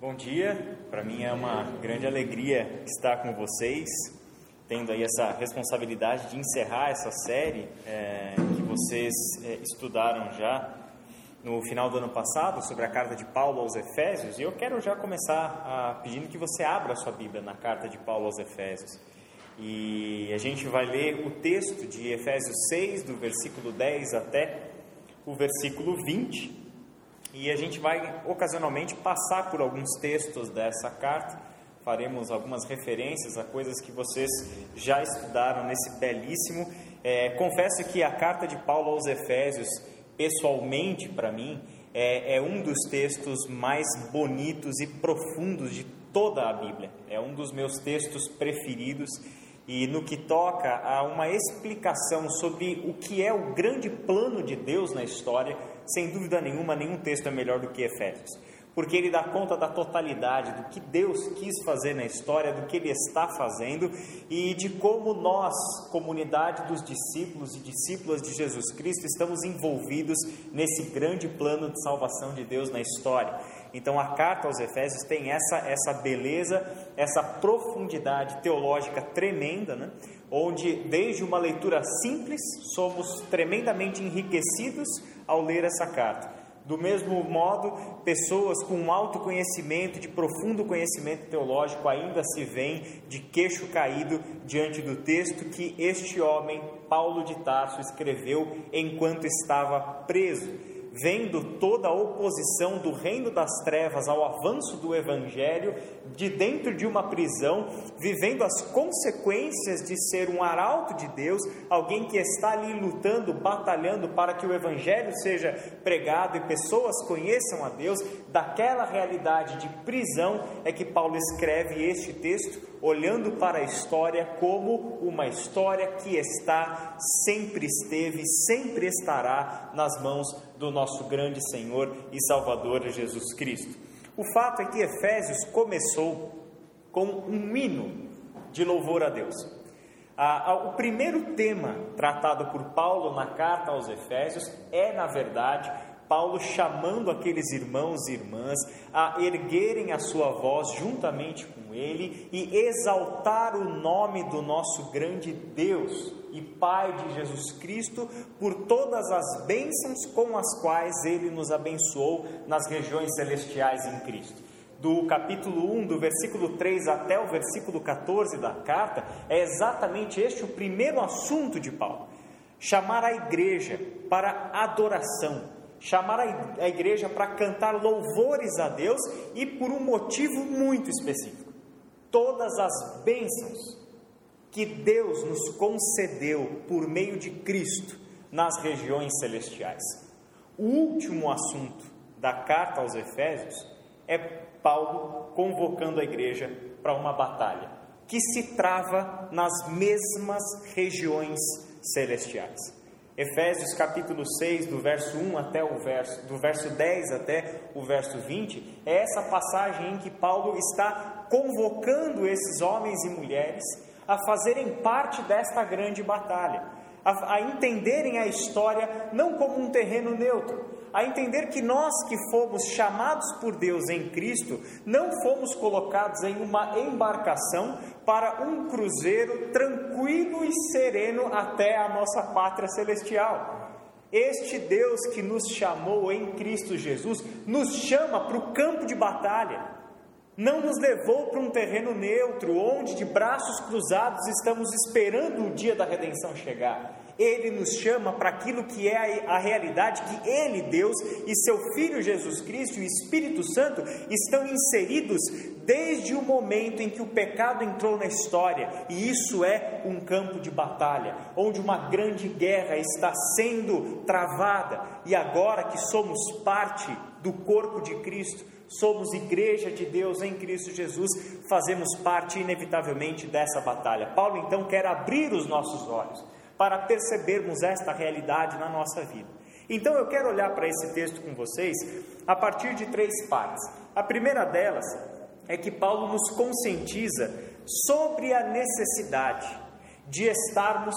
Bom dia, para mim é uma grande alegria estar com vocês, tendo aí essa responsabilidade de encerrar essa série é, que vocês é, estudaram já no final do ano passado sobre a carta de Paulo aos Efésios. E eu quero já começar a, pedindo que você abra a sua Bíblia na carta de Paulo aos Efésios. E a gente vai ler o texto de Efésios 6, do versículo 10 até o versículo 20. E a gente vai ocasionalmente passar por alguns textos dessa carta, faremos algumas referências a coisas que vocês já estudaram nesse belíssimo. É, confesso que a carta de Paulo aos Efésios, pessoalmente para mim, é, é um dos textos mais bonitos e profundos de toda a Bíblia. É um dos meus textos preferidos e no que toca a uma explicação sobre o que é o grande plano de Deus na história, sem dúvida nenhuma, nenhum texto é melhor do que Efésios, porque ele dá conta da totalidade do que Deus quis fazer na história, do que ele está fazendo e de como nós, comunidade dos discípulos e discípulas de Jesus Cristo, estamos envolvidos nesse grande plano de salvação de Deus na história. Então a carta aos Efésios tem essa, essa beleza, essa profundidade teológica tremenda, né? onde desde uma leitura simples somos tremendamente enriquecidos ao ler essa carta. Do mesmo modo, pessoas com alto conhecimento, de profundo conhecimento teológico, ainda se veem de queixo caído diante do texto que este homem, Paulo de Tarso, escreveu enquanto estava preso vendo toda a oposição do reino das trevas ao avanço do evangelho, de dentro de uma prisão, vivendo as consequências de ser um arauto de Deus, alguém que está ali lutando, batalhando para que o evangelho seja pregado e pessoas conheçam a Deus, daquela realidade de prisão é que Paulo escreve este texto, olhando para a história como uma história que está, sempre esteve, sempre estará nas mãos do nosso grande Senhor e Salvador Jesus Cristo. O fato é que Efésios começou com um hino de louvor a Deus. o primeiro tema tratado por Paulo na carta aos Efésios é, na verdade, Paulo chamando aqueles irmãos e irmãs a erguerem a sua voz juntamente com ele e exaltar o nome do nosso grande Deus e Pai de Jesus Cristo por todas as bênçãos com as quais ele nos abençoou nas regiões celestiais em Cristo. Do capítulo 1, do versículo 3 até o versículo 14 da carta, é exatamente este o primeiro assunto de Paulo: chamar a igreja para adoração, chamar a igreja para cantar louvores a Deus e por um motivo muito específico. Todas as bênçãos que Deus nos concedeu por meio de Cristo nas regiões celestiais. O último assunto da carta aos Efésios é Paulo convocando a igreja para uma batalha que se trava nas mesmas regiões celestiais. Efésios capítulo 6, do verso 1 até o verso, do verso 10 até o verso 20, é essa passagem em que Paulo está convocando esses homens e mulheres a fazerem parte desta grande batalha, a, a entenderem a história não como um terreno neutro, a entender que nós que fomos chamados por Deus em Cristo, não fomos colocados em uma embarcação para um cruzeiro tranquilo e sereno até a nossa pátria celestial. Este Deus que nos chamou em Cristo Jesus nos chama para o campo de batalha. Não nos levou para um terreno neutro, onde de braços cruzados estamos esperando o dia da redenção chegar. Ele nos chama para aquilo que é a realidade que Ele, Deus, e seu Filho Jesus Cristo e o Espírito Santo estão inseridos desde o momento em que o pecado entrou na história, e isso é um campo de batalha, onde uma grande guerra está sendo travada, e agora que somos parte do corpo de Cristo, somos igreja de Deus em Cristo Jesus, fazemos parte inevitavelmente dessa batalha. Paulo então quer abrir os nossos olhos para percebermos esta realidade na nossa vida. Então eu quero olhar para esse texto com vocês a partir de três partes. A primeira delas é que Paulo nos conscientiza sobre a necessidade de estarmos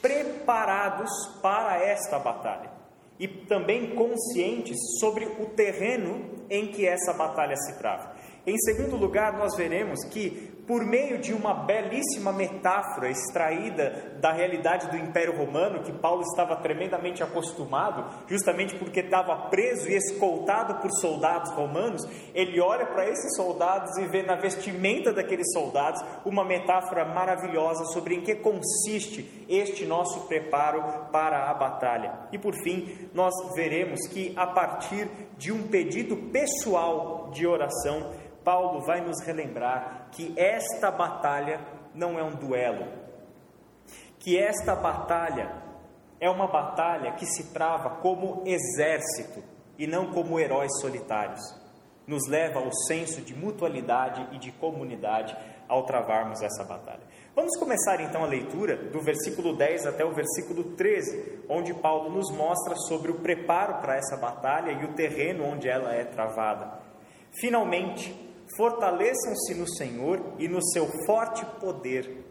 preparados para esta batalha e também conscientes sobre o terreno em que essa batalha se trava. Em segundo lugar, nós veremos que por meio de uma belíssima metáfora extraída da realidade do Império Romano, que Paulo estava tremendamente acostumado, justamente porque estava preso e escoltado por soldados romanos, ele olha para esses soldados e vê na vestimenta daqueles soldados uma metáfora maravilhosa sobre em que consiste este nosso preparo para a batalha. E por fim, nós veremos que a partir de um pedido pessoal de oração, Paulo vai nos relembrar que esta batalha não é um duelo, que esta batalha é uma batalha que se trava como exército e não como heróis solitários. Nos leva ao senso de mutualidade e de comunidade ao travarmos essa batalha. Vamos começar então a leitura do versículo 10 até o versículo 13, onde Paulo nos mostra sobre o preparo para essa batalha e o terreno onde ela é travada. Finalmente, fortaleçam-se no Senhor e no seu forte poder.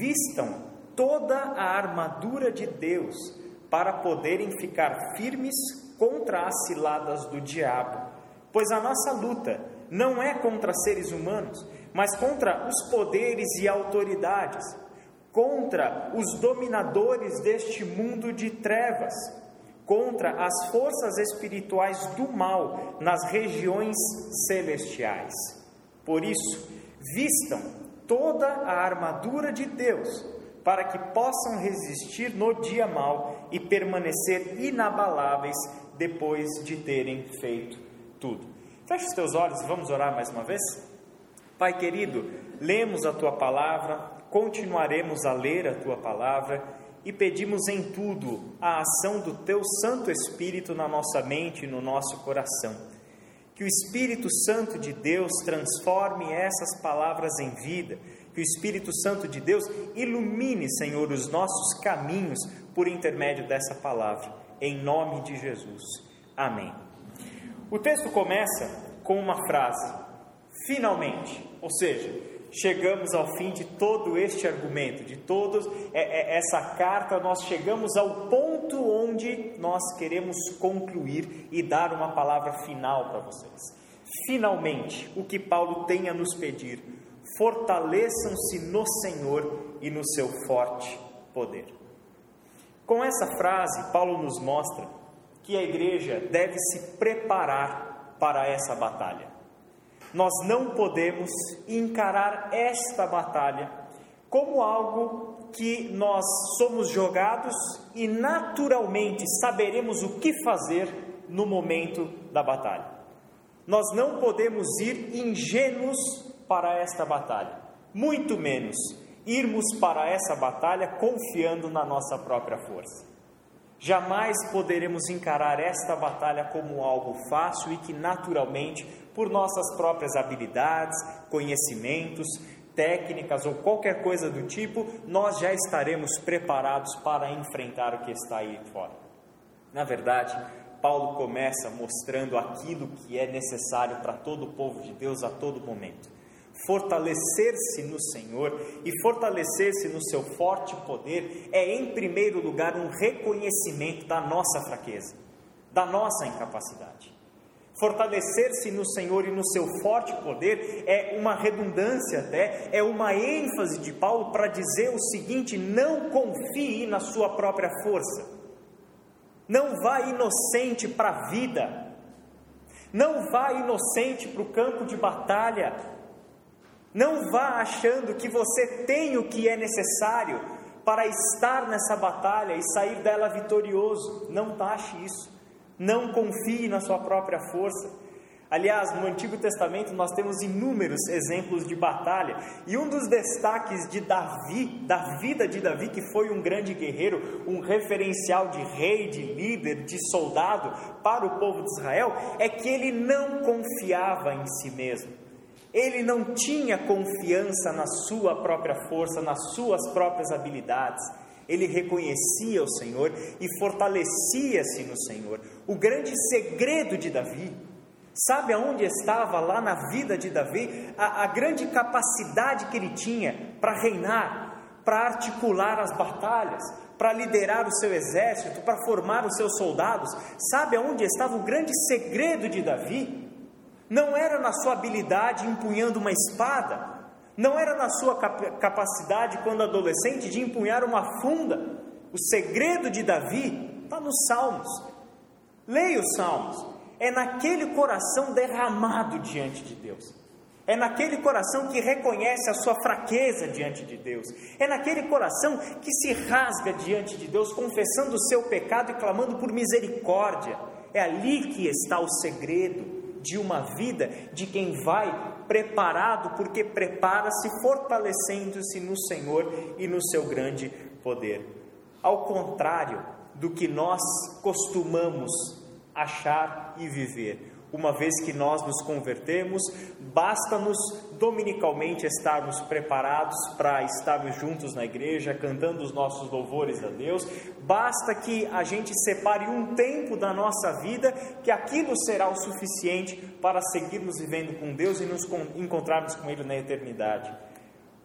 Vistam toda a armadura de Deus para poderem ficar firmes contra as ciladas do diabo. Pois a nossa luta não é contra seres humanos, mas contra os poderes e autoridades, contra os dominadores deste mundo de trevas contra as forças espirituais do mal nas regiões celestiais. Por isso, vistam toda a armadura de Deus, para que possam resistir no dia mal e permanecer inabaláveis depois de terem feito tudo. Feche os teus olhos e vamos orar mais uma vez? Pai querido, lemos a tua palavra, continuaremos a ler a tua palavra e pedimos em tudo a ação do Teu Santo Espírito na nossa mente e no nosso coração. Que o Espírito Santo de Deus transforme essas palavras em vida, que o Espírito Santo de Deus ilumine, Senhor, os nossos caminhos por intermédio dessa palavra, em nome de Jesus. Amém. O texto começa com uma frase, finalmente, ou seja, chegamos ao fim de todo este argumento, de toda é, é, essa carta, nós chegamos ao ponto onde nós queremos concluir e dar uma palavra final para vocês. Finalmente, o que Paulo tem a nos pedir: fortaleçam-se no Senhor e no seu forte poder. Com essa frase, Paulo nos mostra que a igreja deve se preparar para essa batalha. Nós não podemos encarar esta batalha como algo que nós somos jogados e naturalmente saberemos o que fazer no momento da batalha. Nós não podemos ir ingênuos para esta batalha, muito menos irmos para essa batalha confiando na nossa própria força. Jamais poderemos encarar esta batalha como algo fácil e que naturalmente por nossas próprias habilidades, conhecimentos, técnicas ou qualquer coisa do tipo, nós já estaremos preparados para enfrentar o que está aí fora. Na verdade, Paulo começa mostrando aquilo que é necessário para todo o povo de Deus a todo momento. Fortalecer-se no Senhor e fortalecer-se no seu forte poder é, em primeiro lugar, um reconhecimento da nossa fraqueza, da nossa incapacidade. Fortalecer-se no Senhor e no seu forte poder é uma redundância até, é uma ênfase de Paulo para dizer o seguinte: não confie na sua própria força, não vá inocente para a vida, não vá inocente para o campo de batalha, não vá achando que você tem o que é necessário para estar nessa batalha e sair dela vitorioso, não taxe isso. Não confie na sua própria força. Aliás, no Antigo Testamento nós temos inúmeros exemplos de batalha, e um dos destaques de Davi, da vida de Davi, que foi um grande guerreiro, um referencial de rei, de líder, de soldado para o povo de Israel, é que ele não confiava em si mesmo. Ele não tinha confiança na sua própria força, nas suas próprias habilidades ele reconhecia o Senhor e fortalecia-se no Senhor. O grande segredo de Davi, sabe aonde estava lá na vida de Davi? A, a grande capacidade que ele tinha para reinar, para articular as batalhas, para liderar o seu exército, para formar os seus soldados. Sabe aonde estava o grande segredo de Davi? Não era na sua habilidade empunhando uma espada, não era na sua capacidade, quando adolescente, de empunhar uma funda. O segredo de Davi está nos Salmos. Leia os Salmos. É naquele coração derramado diante de Deus. É naquele coração que reconhece a sua fraqueza diante de Deus. É naquele coração que se rasga diante de Deus, confessando o seu pecado e clamando por misericórdia. É ali que está o segredo de uma vida de quem vai preparado, porque prepara-se fortalecendo-se no Senhor e no seu grande poder. Ao contrário do que nós costumamos achar e viver. Uma vez que nós nos convertemos, basta-nos dominicalmente estarmos preparados para estarmos juntos na igreja, cantando os nossos louvores a Deus, basta que a gente separe um tempo da nossa vida, que aquilo será o suficiente para seguirmos vivendo com Deus e nos encontrarmos com Ele na eternidade.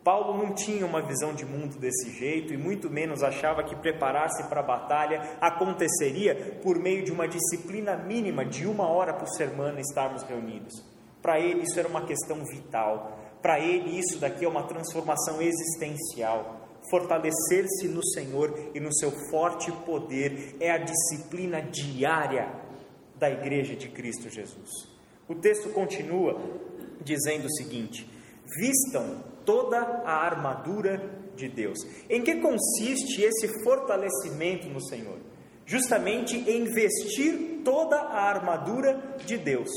Paulo não tinha uma visão de mundo desse jeito e muito menos achava que preparar-se para a batalha aconteceria por meio de uma disciplina mínima de uma hora por semana estarmos reunidos. Para ele isso era uma questão vital. Para ele isso daqui é uma transformação existencial. Fortalecer-se no Senhor e no seu forte poder é a disciplina diária da igreja de Cristo Jesus. O texto continua dizendo o seguinte: Vistam toda a armadura de Deus. Em que consiste esse fortalecimento no Senhor? Justamente em vestir toda a armadura de Deus.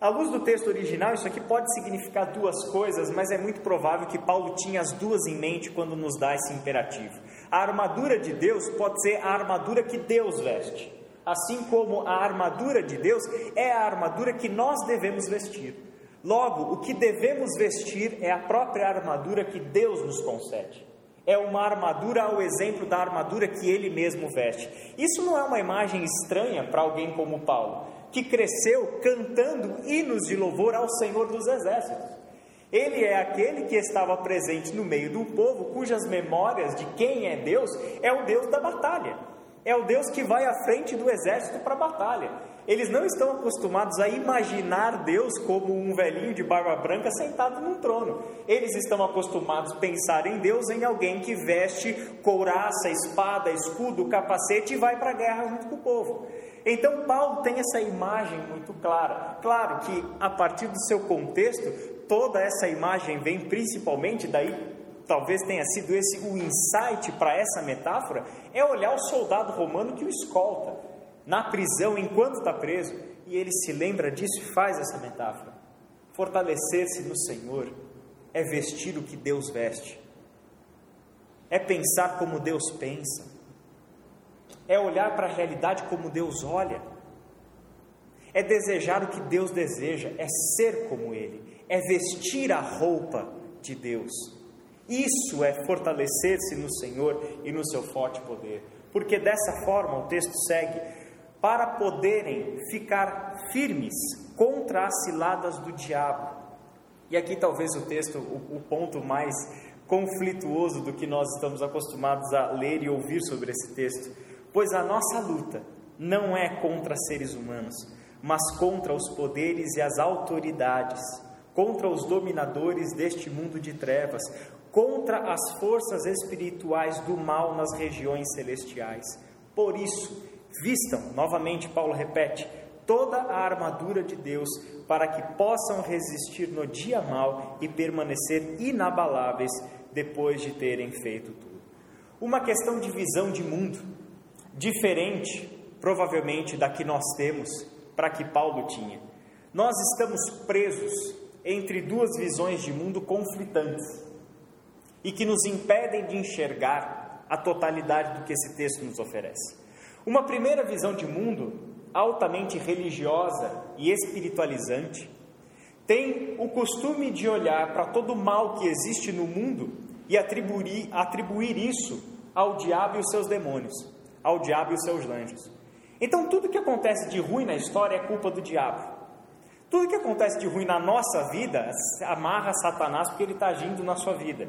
À luz do texto original, isso aqui pode significar duas coisas, mas é muito provável que Paulo tinha as duas em mente quando nos dá esse imperativo. A armadura de Deus pode ser a armadura que Deus veste, assim como a armadura de Deus é a armadura que nós devemos vestir. Logo, o que devemos vestir é a própria armadura que Deus nos concede. É uma armadura ao exemplo da armadura que ele mesmo veste. Isso não é uma imagem estranha para alguém como Paulo, que cresceu cantando hinos de louvor ao Senhor dos Exércitos. Ele é aquele que estava presente no meio do povo cujas memórias de quem é Deus é o Deus da batalha. É o Deus que vai à frente do exército para a batalha. Eles não estão acostumados a imaginar Deus como um velhinho de barba branca sentado num trono. Eles estão acostumados a pensar em Deus em alguém que veste couraça, espada, escudo, capacete e vai para a guerra junto com o povo. Então Paulo tem essa imagem muito clara. Claro que a partir do seu contexto, toda essa imagem vem principalmente daí talvez tenha sido esse o insight para essa metáfora, é olhar o soldado romano que o escolta na prisão enquanto está preso, e ele se lembra disso e faz essa metáfora. Fortalecer-se no Senhor é vestir o que Deus veste, é pensar como Deus pensa, é olhar para a realidade como Deus olha, é desejar o que Deus deseja, é ser como Ele, é vestir a roupa de Deus. Isso é fortalecer-se no Senhor e no seu forte poder, porque dessa forma o texto segue: para poderem ficar firmes contra as ciladas do diabo. E aqui talvez o texto, o, o ponto mais conflituoso do que nós estamos acostumados a ler e ouvir sobre esse texto, pois a nossa luta não é contra seres humanos, mas contra os poderes e as autoridades, contra os dominadores deste mundo de trevas, contra as forças espirituais do mal nas regiões celestiais. Por isso, vistam, novamente Paulo repete, toda a armadura de Deus para que possam resistir no dia mal e permanecer inabaláveis depois de terem feito tudo. Uma questão de visão de mundo, diferente, provavelmente, da que nós temos para que Paulo tinha. Nós estamos presos entre duas visões de mundo conflitantes e que nos impedem de enxergar a totalidade do que esse texto nos oferece. Uma primeira visão de mundo altamente religiosa e espiritualizante tem o costume de olhar para todo o mal que existe no mundo e atribuir, atribuir isso ao diabo e os seus demônios, ao diabo e os seus anjos. Então, tudo que acontece de ruim na história é culpa do diabo. Tudo que acontece de ruim na nossa vida amarra Satanás porque ele está agindo na sua vida.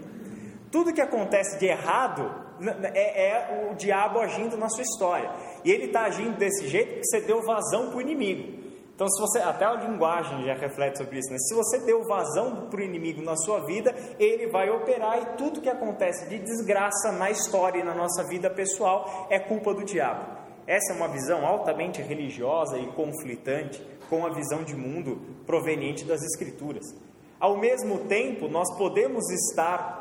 Tudo que acontece de errado é, é o diabo agindo na sua história. E ele está agindo desse jeito porque você deu vazão para o inimigo. Então, se você até a linguagem já reflete sobre isso, né? Se você deu vazão para o inimigo na sua vida, ele vai operar e tudo que acontece de desgraça na história e na nossa vida pessoal é culpa do diabo. Essa é uma visão altamente religiosa e conflitante com a visão de mundo proveniente das Escrituras. Ao mesmo tempo, nós podemos estar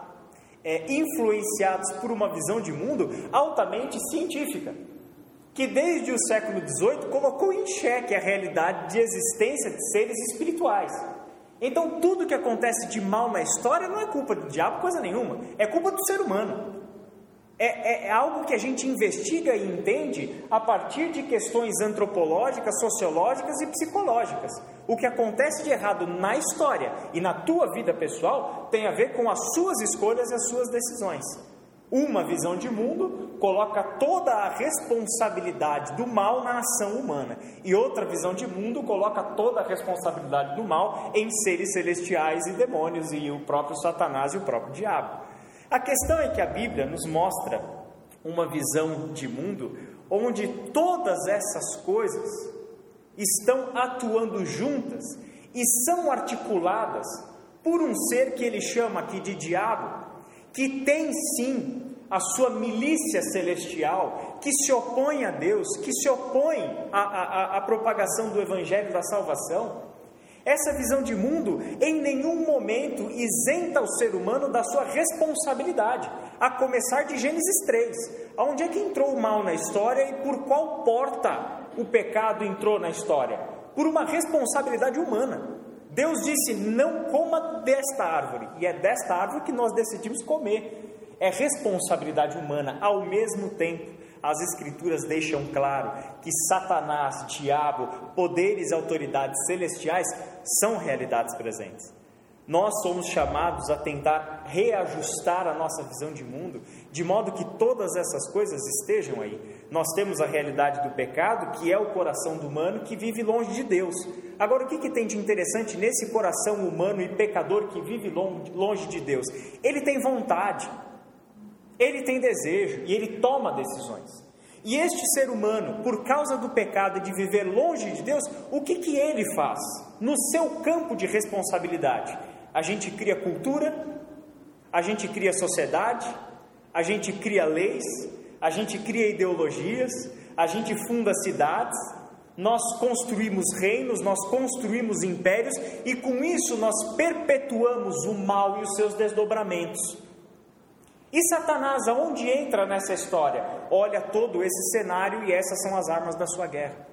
é, influenciados por uma visão de mundo altamente científica que desde o século XVIII colocou em xeque a realidade de existência de seres espirituais. Então, tudo que acontece de mal na história não é culpa do diabo, coisa nenhuma, é culpa do ser humano. É, é, é algo que a gente investiga e entende a partir de questões antropológicas, sociológicas e psicológicas. O que acontece de errado na história e na tua vida pessoal tem a ver com as suas escolhas e as suas decisões. Uma visão de mundo coloca toda a responsabilidade do mal na ação humana, e outra visão de mundo coloca toda a responsabilidade do mal em seres celestiais e demônios, e o próprio Satanás e o próprio diabo. A questão é que a Bíblia nos mostra uma visão de mundo onde todas essas coisas estão atuando juntas e são articuladas por um ser que ele chama aqui de diabo, que tem sim a sua milícia celestial, que se opõe a Deus, que se opõe à, à, à propagação do Evangelho da salvação. Essa visão de mundo em nenhum momento isenta o ser humano da sua responsabilidade, a começar de Gênesis 3. Onde é que entrou o mal na história e por qual porta o pecado entrou na história? Por uma responsabilidade humana. Deus disse: Não coma desta árvore, e é desta árvore que nós decidimos comer. É responsabilidade humana, ao mesmo tempo, as Escrituras deixam claro que Satanás, diabo, poderes e autoridades celestiais são realidades presentes. Nós somos chamados a tentar reajustar a nossa visão de mundo, de modo que todas essas coisas estejam aí. Nós temos a realidade do pecado, que é o coração do humano que vive longe de Deus. Agora, o que, que tem de interessante nesse coração humano e pecador que vive longe de Deus? Ele tem vontade, ele tem desejo e ele toma decisões. E este ser humano, por causa do pecado de viver longe de Deus, o que, que ele faz? No seu campo de responsabilidade, a gente cria cultura, a gente cria sociedade, a gente cria leis, a gente cria ideologias, a gente funda cidades, nós construímos reinos, nós construímos impérios e com isso nós perpetuamos o mal e os seus desdobramentos. E Satanás, aonde entra nessa história? Olha todo esse cenário e essas são as armas da sua guerra.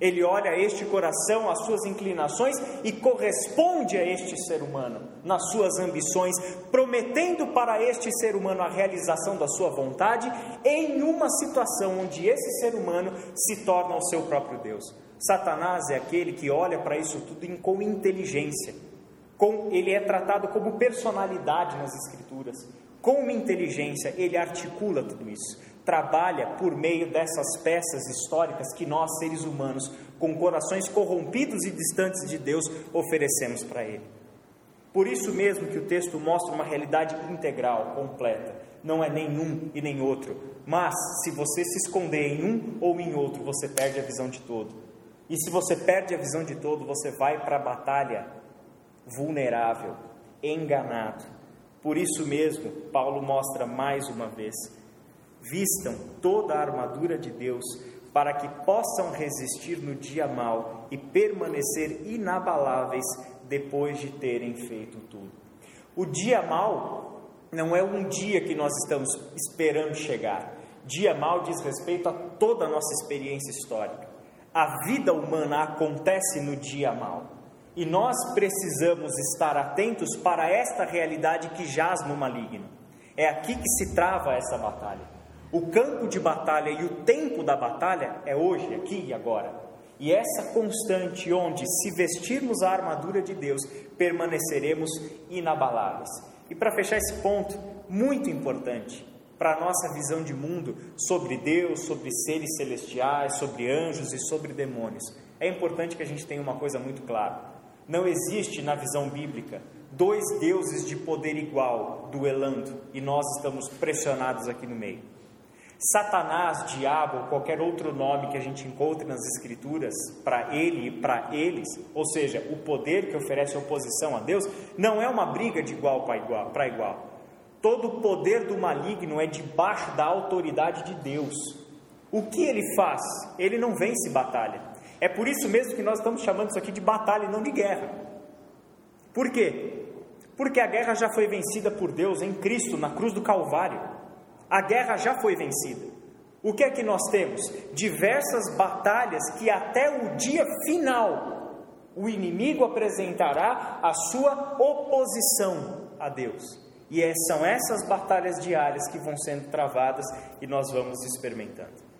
Ele olha este coração, as suas inclinações e corresponde a este ser humano nas suas ambições, prometendo para este ser humano a realização da sua vontade em uma situação onde esse ser humano se torna o seu próprio Deus. Satanás é aquele que olha para isso tudo com inteligência. Com, ele é tratado como personalidade nas Escrituras. Com uma inteligência, ele articula tudo isso trabalha por meio dessas peças históricas que nós, seres humanos, com corações corrompidos e distantes de Deus, oferecemos para Ele. Por isso mesmo que o texto mostra uma realidade integral, completa. Não é nenhum e nem outro. Mas, se você se esconder em um ou em outro, você perde a visão de todo. E se você perde a visão de todo, você vai para a batalha vulnerável, enganado. Por isso mesmo, Paulo mostra mais uma vez Vistam toda a armadura de Deus para que possam resistir no dia mau e permanecer inabaláveis depois de terem feito tudo. O dia mau não é um dia que nós estamos esperando chegar. Dia mau diz respeito a toda a nossa experiência histórica. A vida humana acontece no dia mau. E nós precisamos estar atentos para esta realidade que jaz no maligno. É aqui que se trava essa batalha. O campo de batalha e o tempo da batalha é hoje, aqui e agora. E essa constante onde, se vestirmos a armadura de Deus, permaneceremos inabaláveis. E para fechar esse ponto, muito importante para a nossa visão de mundo sobre Deus, sobre seres celestiais, sobre anjos e sobre demônios, é importante que a gente tenha uma coisa muito clara. Não existe na visão bíblica dois deuses de poder igual duelando e nós estamos pressionados aqui no meio. Satanás, diabo qualquer outro nome que a gente encontre nas Escrituras para ele e para eles, ou seja, o poder que oferece oposição a Deus, não é uma briga de igual para igual, para igual. Todo o poder do maligno é debaixo da autoridade de Deus. O que ele faz? Ele não vence batalha. É por isso mesmo que nós estamos chamando isso aqui de batalha e não de guerra. Por quê? Porque a guerra já foi vencida por Deus em Cristo, na cruz do Calvário. A guerra já foi vencida. O que é que nós temos? Diversas batalhas que até o dia final o inimigo apresentará a sua oposição a Deus. E é, são essas batalhas diárias que vão sendo travadas e nós vamos experimentando.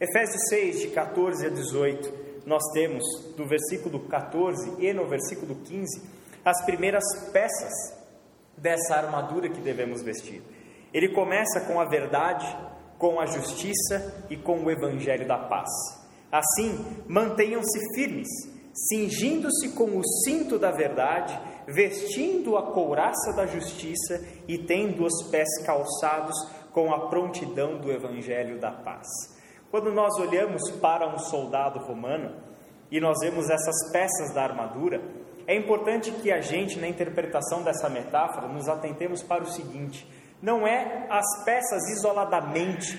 Efésios 6, de 14 a 18, nós temos do versículo 14 e no versículo 15 as primeiras peças dessa armadura que devemos vestir. Ele começa com a verdade, com a justiça e com o evangelho da paz. Assim, mantenham-se firmes, cingindo-se com o cinto da verdade, vestindo a couraça da justiça e tendo os pés calçados com a prontidão do evangelho da paz. Quando nós olhamos para um soldado romano e nós vemos essas peças da armadura, é importante que a gente, na interpretação dessa metáfora, nos atentemos para o seguinte: não é as peças isoladamente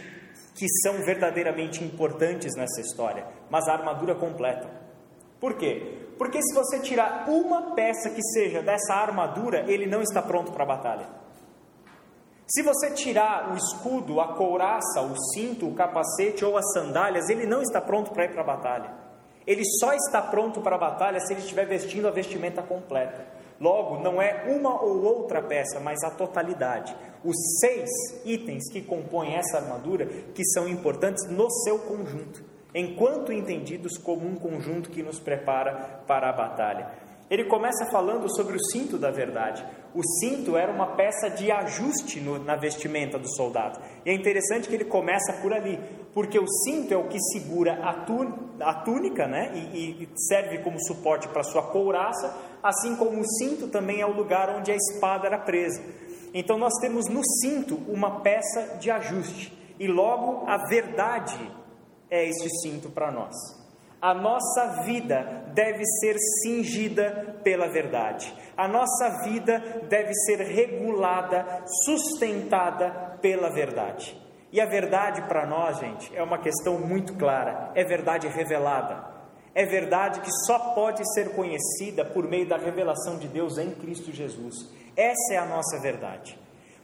que são verdadeiramente importantes nessa história, mas a armadura completa. Por quê? Porque se você tirar uma peça que seja dessa armadura, ele não está pronto para a batalha. Se você tirar o escudo, a couraça, o cinto, o capacete ou as sandálias, ele não está pronto para ir para a batalha. Ele só está pronto para a batalha se ele estiver vestindo a vestimenta completa. Logo, não é uma ou outra peça, mas a totalidade. Os seis itens que compõem essa armadura que são importantes no seu conjunto, enquanto entendidos como um conjunto que nos prepara para a batalha. Ele começa falando sobre o cinto da verdade. O cinto era uma peça de ajuste no, na vestimenta do soldado. E é interessante que ele começa por ali, porque o cinto é o que segura a, túnica né? e, e serve como suporte para sua couraça, assim como o cinto também é o lugar onde a espada era presa. Então nós temos no cinto uma peça de ajuste, e logo a verdade é este cinto para nós. A nossa vida deve ser cingida pela verdade. A nossa vida deve ser regulada, sustentada pela verdade. E a verdade para nós, gente, é uma questão muito clara, é verdade revelada. É verdade que só pode ser conhecida por meio da revelação de Deus em Cristo Jesus. Essa é a nossa verdade.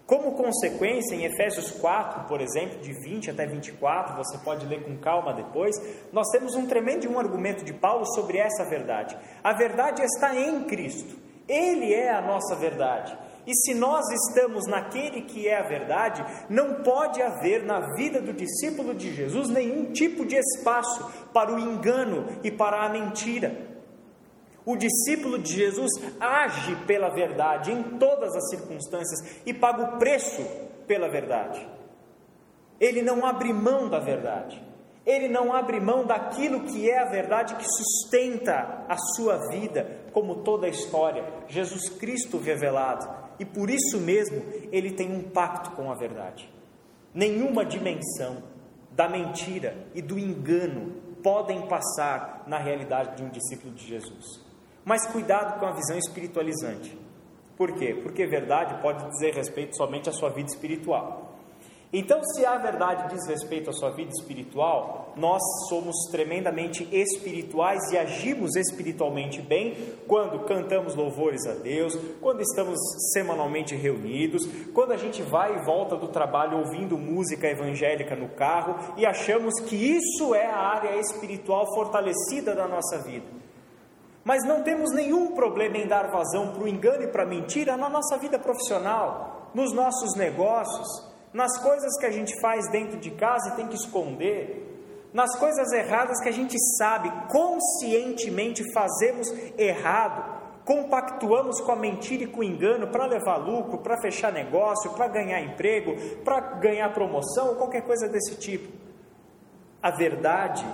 Como consequência, em Efésios 4, por exemplo, de 20 até 24, você pode ler com calma depois, nós temos um tremendo um argumento de Paulo sobre essa verdade. A verdade está em Cristo, Ele é a nossa verdade. E se nós estamos naquele que é a verdade, não pode haver na vida do discípulo de Jesus nenhum tipo de espaço para o engano e para a mentira. O discípulo de Jesus age pela verdade em todas as circunstâncias e paga o preço pela verdade. Ele não abre mão da verdade. Ele não abre mão daquilo que é a verdade que sustenta a sua vida, como toda a história, Jesus Cristo revelado e por isso mesmo ele tem um pacto com a verdade. Nenhuma dimensão da mentira e do engano podem passar na realidade de um discípulo de Jesus. Mas cuidado com a visão espiritualizante. Por quê? Porque verdade pode dizer respeito somente à sua vida espiritual. Então, se a verdade diz respeito à sua vida espiritual, nós somos tremendamente espirituais e agimos espiritualmente bem quando cantamos louvores a Deus, quando estamos semanalmente reunidos, quando a gente vai e volta do trabalho ouvindo música evangélica no carro e achamos que isso é a área espiritual fortalecida da nossa vida. Mas não temos nenhum problema em dar vazão para o engano e para a mentira na nossa vida profissional, nos nossos negócios nas coisas que a gente faz dentro de casa e tem que esconder, nas coisas erradas que a gente sabe, conscientemente fazemos errado, compactuamos com a mentira e com o engano para levar lucro, para fechar negócio, para ganhar emprego, para ganhar promoção ou qualquer coisa desse tipo. A verdade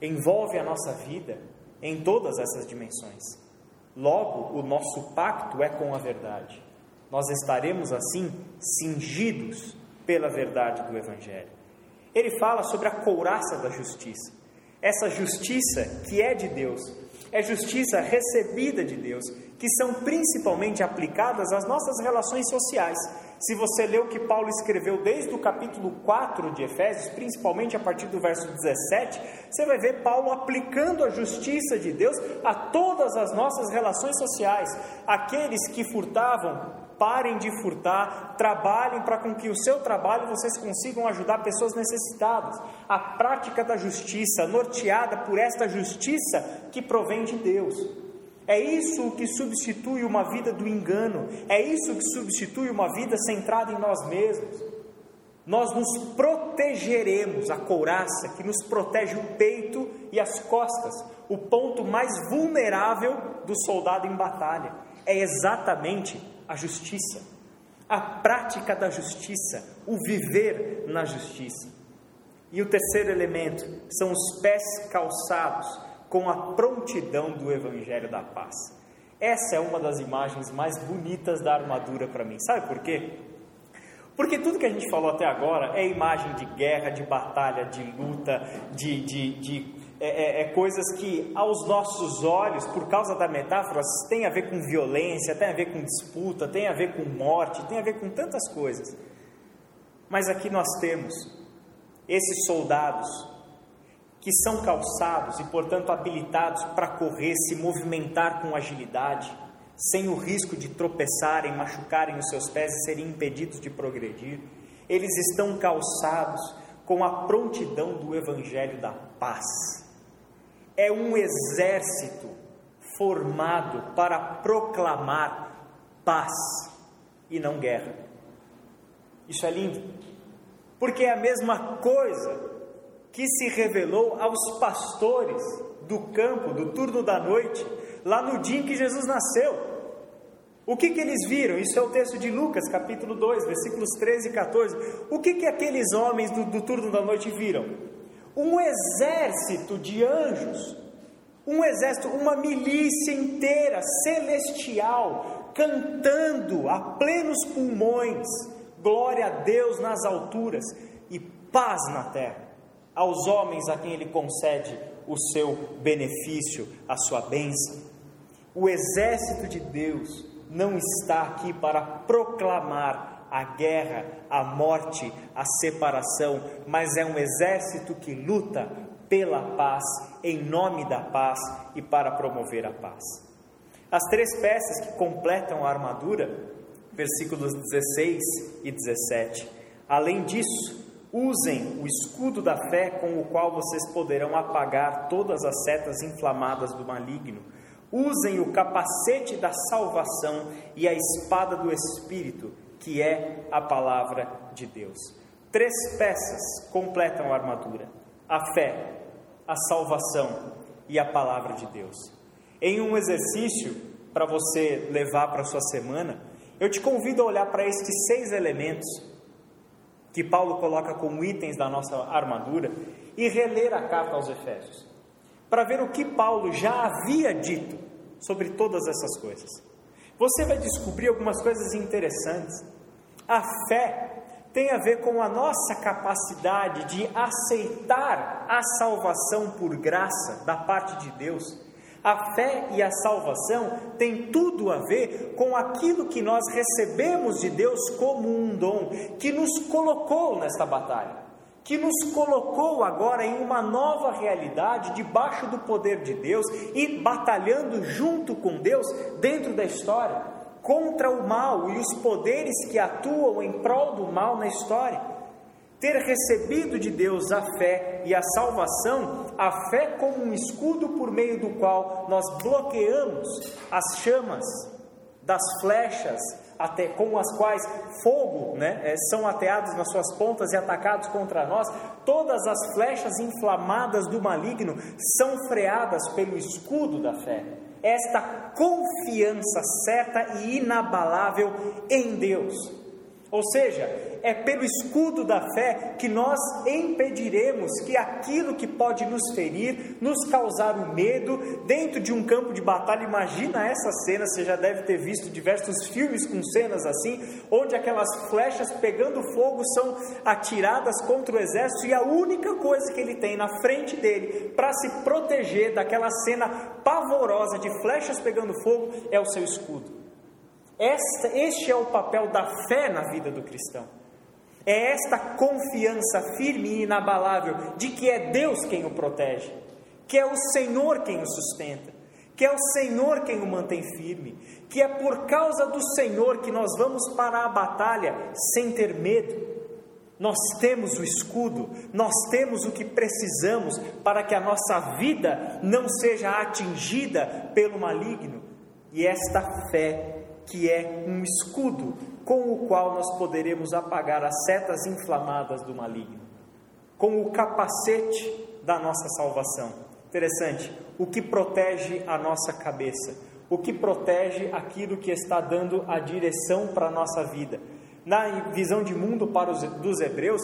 envolve a nossa vida em todas essas dimensões. Logo, o nosso pacto é com a verdade nós estaremos assim cingidos pela verdade do Evangelho. Ele fala sobre a couraça da justiça. Essa justiça que é de Deus, é justiça recebida de Deus, que são principalmente aplicadas às nossas relações sociais. Se você ler o que Paulo escreveu desde o capítulo 4 de Efésios, principalmente a partir do verso 17, você vai ver Paulo aplicando a justiça de Deus a todas as nossas relações sociais. Aqueles que furtavam, parem de furtar, trabalhem para com que o seu trabalho vocês consigam ajudar pessoas necessitadas. A prática da justiça, norteada por esta justiça que provém de Deus. É isso que substitui uma vida do engano, é isso que substitui uma vida centrada em nós mesmos. Nós nos protegeremos, a couraça que nos protege o peito e as costas, o ponto mais vulnerável do soldado em batalha. É exatamente a justiça, a prática da justiça, o viver na justiça. E o terceiro elemento são os pés calçados com a prontidão do Evangelho da Paz. Essa é uma das imagens mais bonitas da armadura para mim. Sabe por quê? Porque tudo que a gente falou até agora é imagem de guerra, de batalha, de luta, de, de, de é, é, é, coisas que, aos nossos olhos, por causa da metáfora, tem a ver com violência, tem a ver com disputa, tem a ver com morte, tem a ver com tantas coisas. Mas aqui nós temos esses soldados que são calçados e, portanto, habilitados para correr, se movimentar com agilidade, sem o risco de tropeçarem, machucarem os seus pés e serem impedidos de progredir. Eles estão calçados com a prontidão do Evangelho da paz é um exército formado para proclamar paz e não guerra. Isso é lindo, porque é a mesma coisa que se revelou aos pastores do campo, do turno da noite, lá no dia em que Jesus nasceu. O que, que eles viram? Isso é o texto de Lucas, capítulo 2, versículos 13 e 14. O que, que aqueles homens do, do turno da noite viram? um exército de anjos, um exército, uma milícia inteira celestial, cantando a plenos pulmões, glória a Deus nas alturas e paz na terra, aos homens a quem Ele concede o seu benefício, a sua bênção. O exército de Deus não está aqui para proclamar a guerra, a morte, a separação, mas é um exército que luta pela paz, em nome da paz e para promover a paz. As três peças que completam a armadura, versículos 16 e 17. Além disso, usem o escudo da fé com o qual vocês poderão apagar todas as setas inflamadas do maligno. Usem o capacete da salvação e a espada do Espírito, que é a palavra de Deus. Três peças completam a armadura: a fé, a salvação e a palavra de Deus. Em um exercício para você levar para a sua semana, eu te convido a olhar para estes seis elementos que Paulo coloca como itens da nossa armadura e reler a carta aos Efésios, para ver o que Paulo já havia dito sobre todas essas coisas você vai descobrir algumas coisas interessantes. A fé tem a ver com a nossa capacidade de aceitar a salvação por graça da parte de Deus. A fé e a salvação têm tudo a ver com aquilo que nós recebemos de Deus como um dom, que nos colocou nesta batalha que nos colocou agora em uma nova realidade, debaixo do poder de Deus e batalhando junto com Deus dentro da história, contra o mal e os poderes que atuam em prol do mal na história. Ter recebido de Deus a fé e a salvação, a fé como um escudo por meio do qual nós bloqueamos as chamas das flechas até, com as quais fogo né, é, são ateados nas suas pontas e atacados contra nós, todas as flechas inflamadas do maligno são freadas pelo escudo da fé. Esta confiança certa e inabalável em Deus. Ou seja, é pelo escudo da fé que nós impediremos que aquilo que pode nos ferir, nos causar o medo, dentro de um campo de batalha. Imagina essa cena, você já deve ter visto diversos filmes com cenas assim, onde aquelas flechas pegando fogo são atiradas contra o exército e a única coisa que ele tem na frente dele para se proteger daquela cena pavorosa de flechas pegando fogo é o seu escudo. Esta, este é o papel da fé na vida do cristão. É esta confiança firme e inabalável de que é Deus quem o protege, que é o Senhor quem o sustenta, que é o Senhor quem o mantém firme, que é por causa do Senhor que nós vamos para a batalha sem ter medo. Nós temos o escudo, nós temos o que precisamos para que a nossa vida não seja atingida pelo maligno. E esta fé que é um escudo com o qual nós poderemos apagar as setas inflamadas do maligno, com o capacete da nossa salvação. Interessante, o que protege a nossa cabeça, o que protege aquilo que está dando a direção para a nossa vida. Na visão de mundo para os dos hebreus,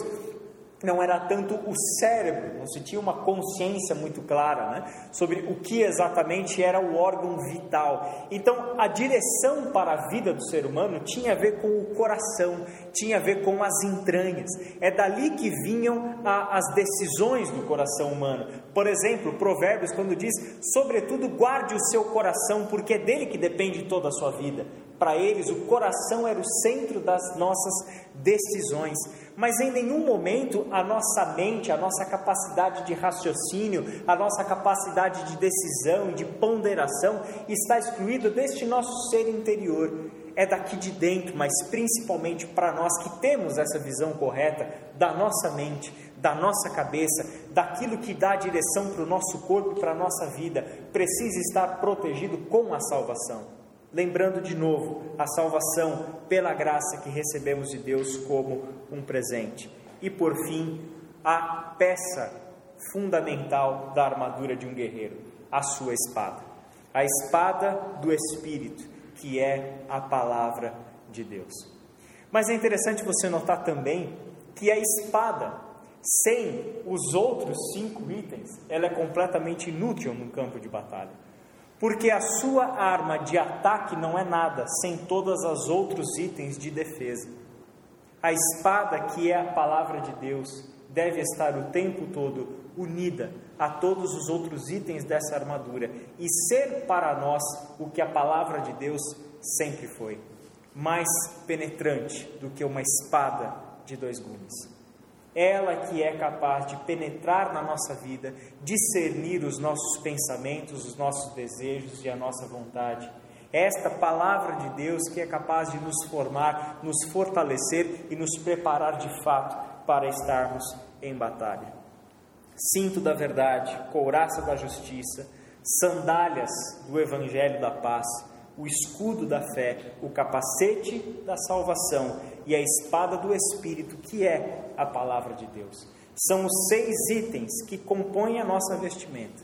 não era tanto o cérebro, não se tinha uma consciência muito clara né, sobre o que exatamente era o órgão vital. Então, a direção para a vida do ser humano tinha a ver com o coração, tinha a ver com as entranhas. É dali que vinham a, as decisões do coração humano. Por exemplo, Provérbios, quando diz: Sobretudo, guarde o seu coração, porque é dele que depende toda a sua vida. Para eles, o coração era o centro das nossas decisões mas em nenhum momento a nossa mente, a nossa capacidade de raciocínio, a nossa capacidade de decisão, de ponderação está excluída deste nosso ser interior. É daqui de dentro, mas principalmente para nós que temos essa visão correta da nossa mente, da nossa cabeça, daquilo que dá direção para o nosso corpo para a nossa vida, precisa estar protegido com a salvação. Lembrando de novo a salvação pela graça que recebemos de Deus como um presente. E por fim, a peça fundamental da armadura de um guerreiro, a sua espada. A espada do Espírito, que é a palavra de Deus. Mas é interessante você notar também que a espada, sem os outros cinco itens, ela é completamente inútil no campo de batalha porque a sua arma de ataque não é nada sem todos os outros itens de defesa. A espada, que é a palavra de Deus, deve estar o tempo todo unida a todos os outros itens dessa armadura e ser para nós o que a palavra de Deus sempre foi mais penetrante do que uma espada de dois gumes ela que é capaz de penetrar na nossa vida, discernir os nossos pensamentos, os nossos desejos e a nossa vontade. Esta palavra de Deus que é capaz de nos formar, nos fortalecer e nos preparar de fato para estarmos em batalha. Cinto da verdade, couraça da justiça, sandálias do evangelho da paz, o escudo da fé, o capacete da salvação e a espada do Espírito, que é a palavra de Deus. São os seis itens que compõem a nossa vestimenta,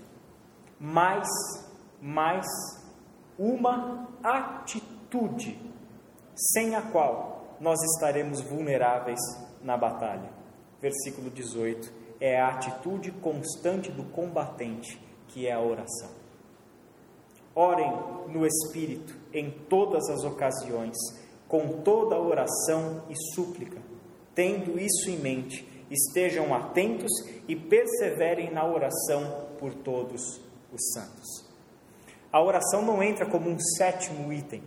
mais, mais uma atitude sem a qual nós estaremos vulneráveis na batalha. Versículo 18 é a atitude constante do combatente, que é a oração. Orem no Espírito em todas as ocasiões com toda oração e súplica. Tendo isso em mente, estejam atentos e perseverem na oração por todos os santos. A oração não entra como um sétimo item,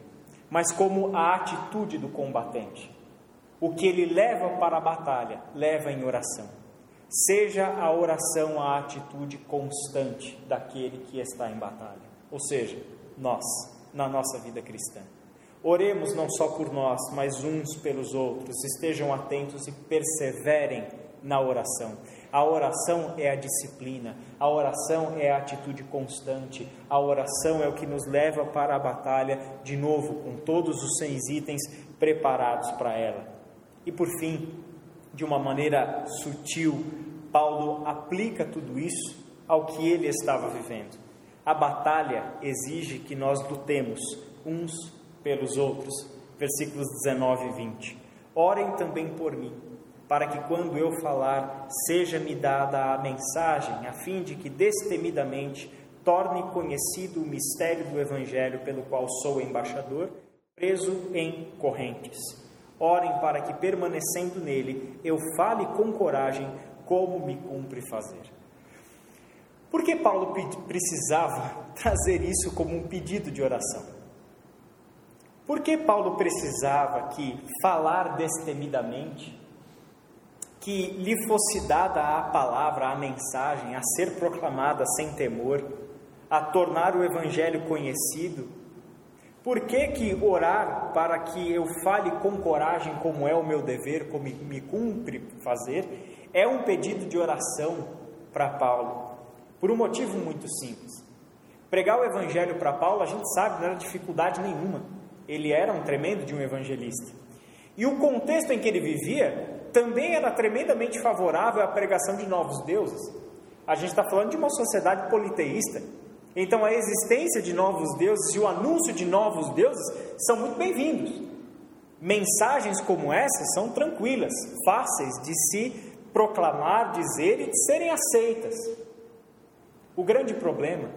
mas como a atitude do combatente. O que ele leva para a batalha, leva em oração. Seja a oração a atitude constante daquele que está em batalha, ou seja, nós, na nossa vida cristã. Oremos não só por nós, mas uns pelos outros. Estejam atentos e perseverem na oração. A oração é a disciplina, a oração é a atitude constante, a oração é o que nos leva para a batalha, de novo, com todos os seis itens preparados para ela. E por fim, de uma maneira sutil, Paulo aplica tudo isso ao que ele estava vivendo. A batalha exige que nós lutemos uns pelos outros. Versículos 19 e 20. orem também por mim, para que quando eu falar, seja-me dada a mensagem, a fim de que destemidamente torne conhecido o mistério do Evangelho pelo qual sou embaixador, preso em correntes. Orem para que, permanecendo nele, eu fale com coragem como me cumpre fazer. Por que Paulo precisava trazer isso como um pedido de oração? Por que Paulo precisava que falar destemidamente, que lhe fosse dada a palavra, a mensagem, a ser proclamada sem temor, a tornar o evangelho conhecido? Por que, que orar para que eu fale com coragem como é o meu dever, como me cumpre fazer, é um pedido de oração para Paulo? Por um motivo muito simples. Pregar o evangelho para Paulo, a gente sabe, não era dificuldade nenhuma. Ele era um tremendo de um evangelista. E o contexto em que ele vivia também era tremendamente favorável à pregação de novos deuses. A gente está falando de uma sociedade politeísta. Então a existência de novos deuses e o anúncio de novos deuses são muito bem-vindos. Mensagens como essa são tranquilas, fáceis de se proclamar, dizer e de serem aceitas. O grande problema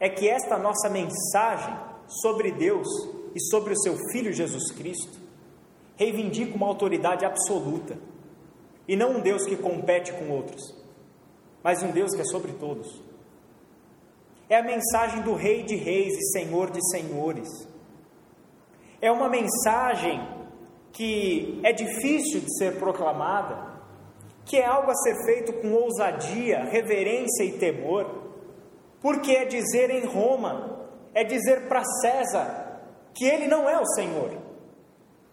é que esta nossa mensagem sobre Deus e sobre o seu Filho Jesus Cristo reivindica uma autoridade absoluta e não um Deus que compete com outros, mas um Deus que é sobre todos. É a mensagem do Rei de Reis e Senhor de Senhores. É uma mensagem que é difícil de ser proclamada, que é algo a ser feito com ousadia, reverência e temor, porque é dizer em Roma, é dizer para César que ele não é o Senhor,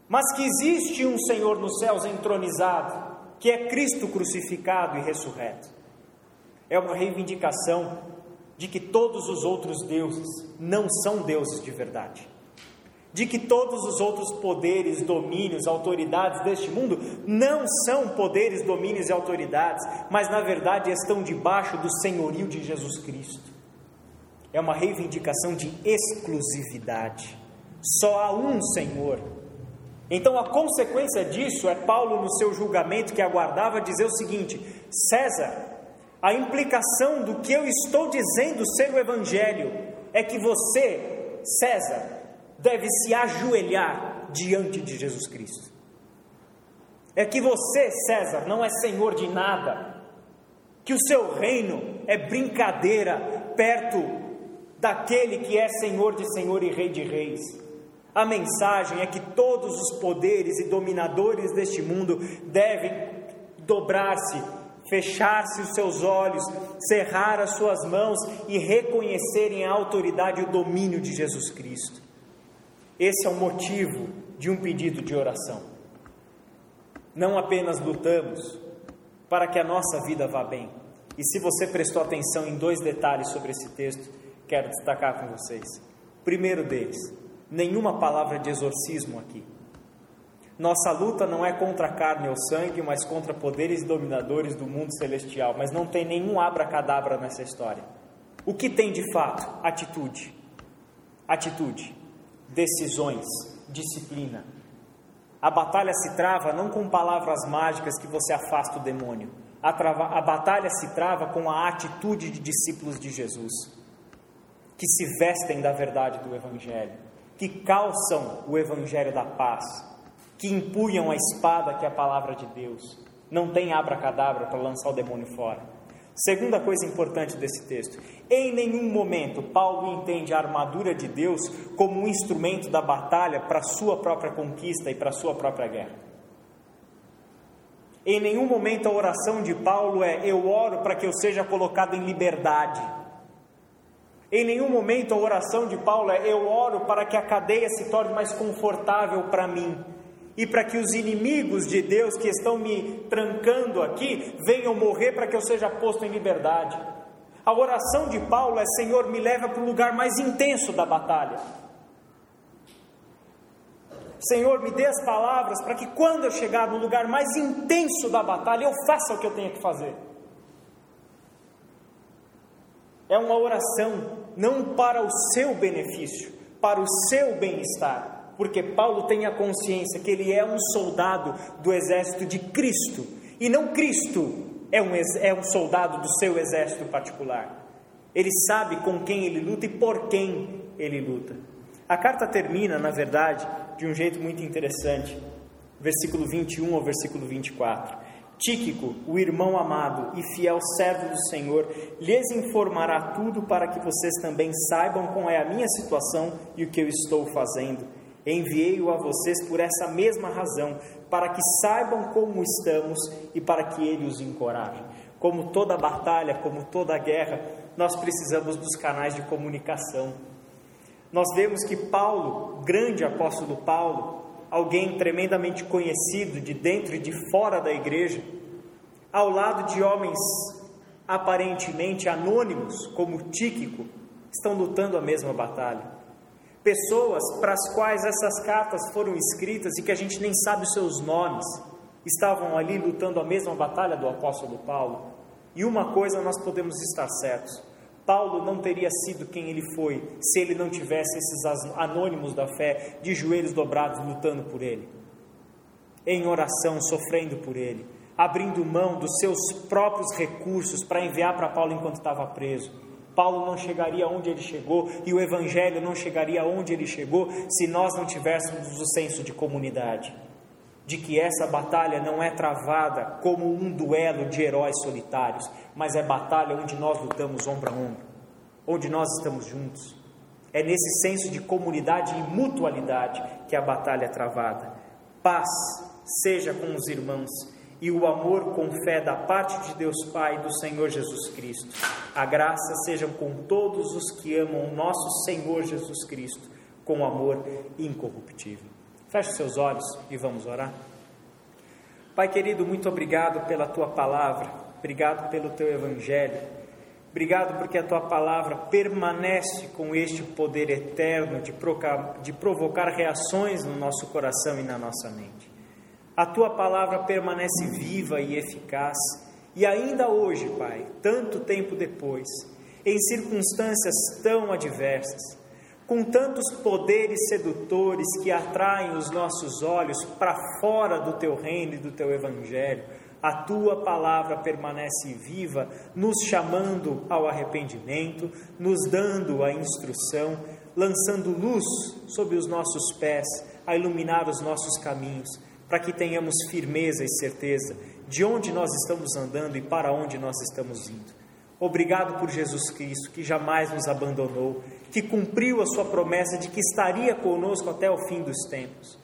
mas que existe um Senhor nos céus entronizado, que é Cristo crucificado e ressurreto. É uma reivindicação de que todos os outros deuses não são deuses de verdade de que todos os outros poderes, domínios, autoridades deste mundo não são poderes, domínios e autoridades, mas na verdade estão debaixo do senhorio de Jesus Cristo. É uma reivindicação de exclusividade. Só há um Senhor. Então a consequência disso é Paulo, no seu julgamento que aguardava, dizer o seguinte: César, a implicação do que eu estou dizendo ser o Evangelho é que você, César, deve se ajoelhar diante de Jesus Cristo. É que você, César, não é senhor de nada, que o seu reino é brincadeira perto daquele que é Senhor de Senhor e Rei de Reis. A mensagem é que todos os poderes e dominadores deste mundo devem dobrar-se, fechar-se os seus olhos, cerrar as suas mãos e reconhecerem a autoridade e o domínio de Jesus Cristo. Esse é o motivo de um pedido de oração. Não apenas lutamos para que a nossa vida vá bem. E se você prestou atenção em dois detalhes sobre esse texto, quero destacar com vocês. Primeiro deles, nenhuma palavra de exorcismo aqui. Nossa luta não é contra a carne ou sangue, mas contra poderes dominadores do mundo celestial. Mas não tem nenhum abracadabra nessa história. O que tem de fato? Atitude. Atitude decisões, disciplina. A batalha se trava não com palavras mágicas que você afasta o demônio. A, trava, a batalha se trava com a atitude de discípulos de Jesus, que se vestem da verdade do Evangelho, que calçam o Evangelho da paz, que empunham a espada que é a palavra de Deus. Não tem abracadabra para lançar o demônio fora Segunda coisa importante desse texto: em nenhum momento Paulo entende a armadura de Deus como um instrumento da batalha para sua própria conquista e para sua própria guerra. Em nenhum momento a oração de Paulo é: eu oro para que eu seja colocado em liberdade. Em nenhum momento a oração de Paulo é: eu oro para que a cadeia se torne mais confortável para mim e para que os inimigos de Deus que estão me trancando aqui venham morrer para que eu seja posto em liberdade. A oração de Paulo é: Senhor, me leva para o lugar mais intenso da batalha. Senhor, me dê as palavras para que quando eu chegar no lugar mais intenso da batalha, eu faça o que eu tenho que fazer. É uma oração não para o seu benefício, para o seu bem-estar porque Paulo tem a consciência que ele é um soldado do exército de Cristo e não Cristo é um, é um soldado do seu exército particular. Ele sabe com quem ele luta e por quem ele luta. A carta termina, na verdade, de um jeito muito interessante. Versículo 21 ao versículo 24. Tíquico, o irmão amado e fiel servo do Senhor, lhes informará tudo para que vocês também saibam qual é a minha situação e o que eu estou fazendo. Enviei-o a vocês por essa mesma razão, para que saibam como estamos e para que ele os encoraje. Como toda batalha, como toda guerra, nós precisamos dos canais de comunicação. Nós vemos que Paulo, grande apóstolo Paulo, alguém tremendamente conhecido de dentro e de fora da igreja, ao lado de homens aparentemente anônimos, como Tíquico, estão lutando a mesma batalha. Pessoas para as quais essas cartas foram escritas e que a gente nem sabe os seus nomes, estavam ali lutando a mesma batalha do apóstolo Paulo. E uma coisa nós podemos estar certos: Paulo não teria sido quem ele foi se ele não tivesse esses anônimos da fé de joelhos dobrados lutando por ele, em oração, sofrendo por ele, abrindo mão dos seus próprios recursos para enviar para Paulo enquanto estava preso Paulo não chegaria onde ele chegou e o Evangelho não chegaria onde ele chegou se nós não tivéssemos o senso de comunidade. De que essa batalha não é travada como um duelo de heróis solitários, mas é batalha onde nós lutamos ombro a ombro, onde nós estamos juntos. É nesse senso de comunidade e mutualidade que a batalha é travada. Paz seja com os irmãos e o amor com fé da parte de Deus Pai e do Senhor Jesus Cristo. A graça seja com todos os que amam o nosso Senhor Jesus Cristo com amor incorruptível. Feche seus olhos e vamos orar. Pai querido, muito obrigado pela tua palavra, obrigado pelo teu evangelho. Obrigado porque a tua palavra permanece com este poder eterno de provocar reações no nosso coração e na nossa mente. A tua palavra permanece viva e eficaz, e ainda hoje, Pai, tanto tempo depois, em circunstâncias tão adversas, com tantos poderes sedutores que atraem os nossos olhos para fora do teu reino e do teu evangelho, a tua palavra permanece viva, nos chamando ao arrependimento, nos dando a instrução, lançando luz sobre os nossos pés, a iluminar os nossos caminhos para que tenhamos firmeza e certeza de onde nós estamos andando e para onde nós estamos indo. Obrigado por Jesus Cristo, que jamais nos abandonou, que cumpriu a sua promessa de que estaria conosco até o fim dos tempos.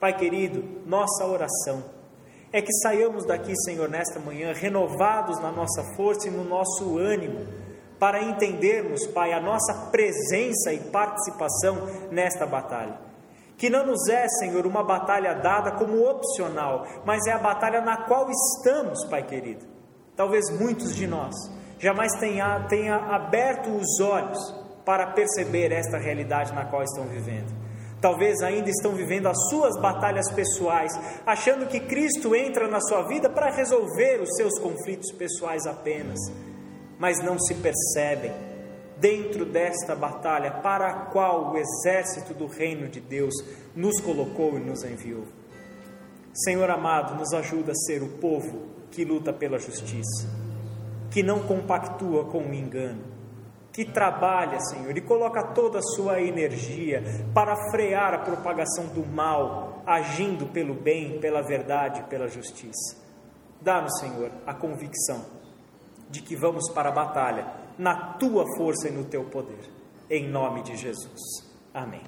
Pai querido, nossa oração é que saiamos daqui, Senhor, nesta manhã, renovados na nossa força e no nosso ânimo, para entendermos, Pai, a nossa presença e participação nesta batalha que não nos é, Senhor, uma batalha dada como opcional, mas é a batalha na qual estamos, Pai querido. Talvez muitos de nós jamais tenha, tenha aberto os olhos para perceber esta realidade na qual estão vivendo. Talvez ainda estão vivendo as suas batalhas pessoais, achando que Cristo entra na sua vida para resolver os seus conflitos pessoais apenas, mas não se percebem dentro desta batalha para a qual o exército do reino de Deus nos colocou e nos enviou. Senhor amado, nos ajuda a ser o povo que luta pela justiça, que não compactua com o engano, que trabalha, Senhor, e coloca toda a sua energia para frear a propagação do mal, agindo pelo bem, pela verdade, pela justiça. Dá-nos, Senhor, a convicção de que vamos para a batalha na tua força e no teu poder. Em nome de Jesus. Amém.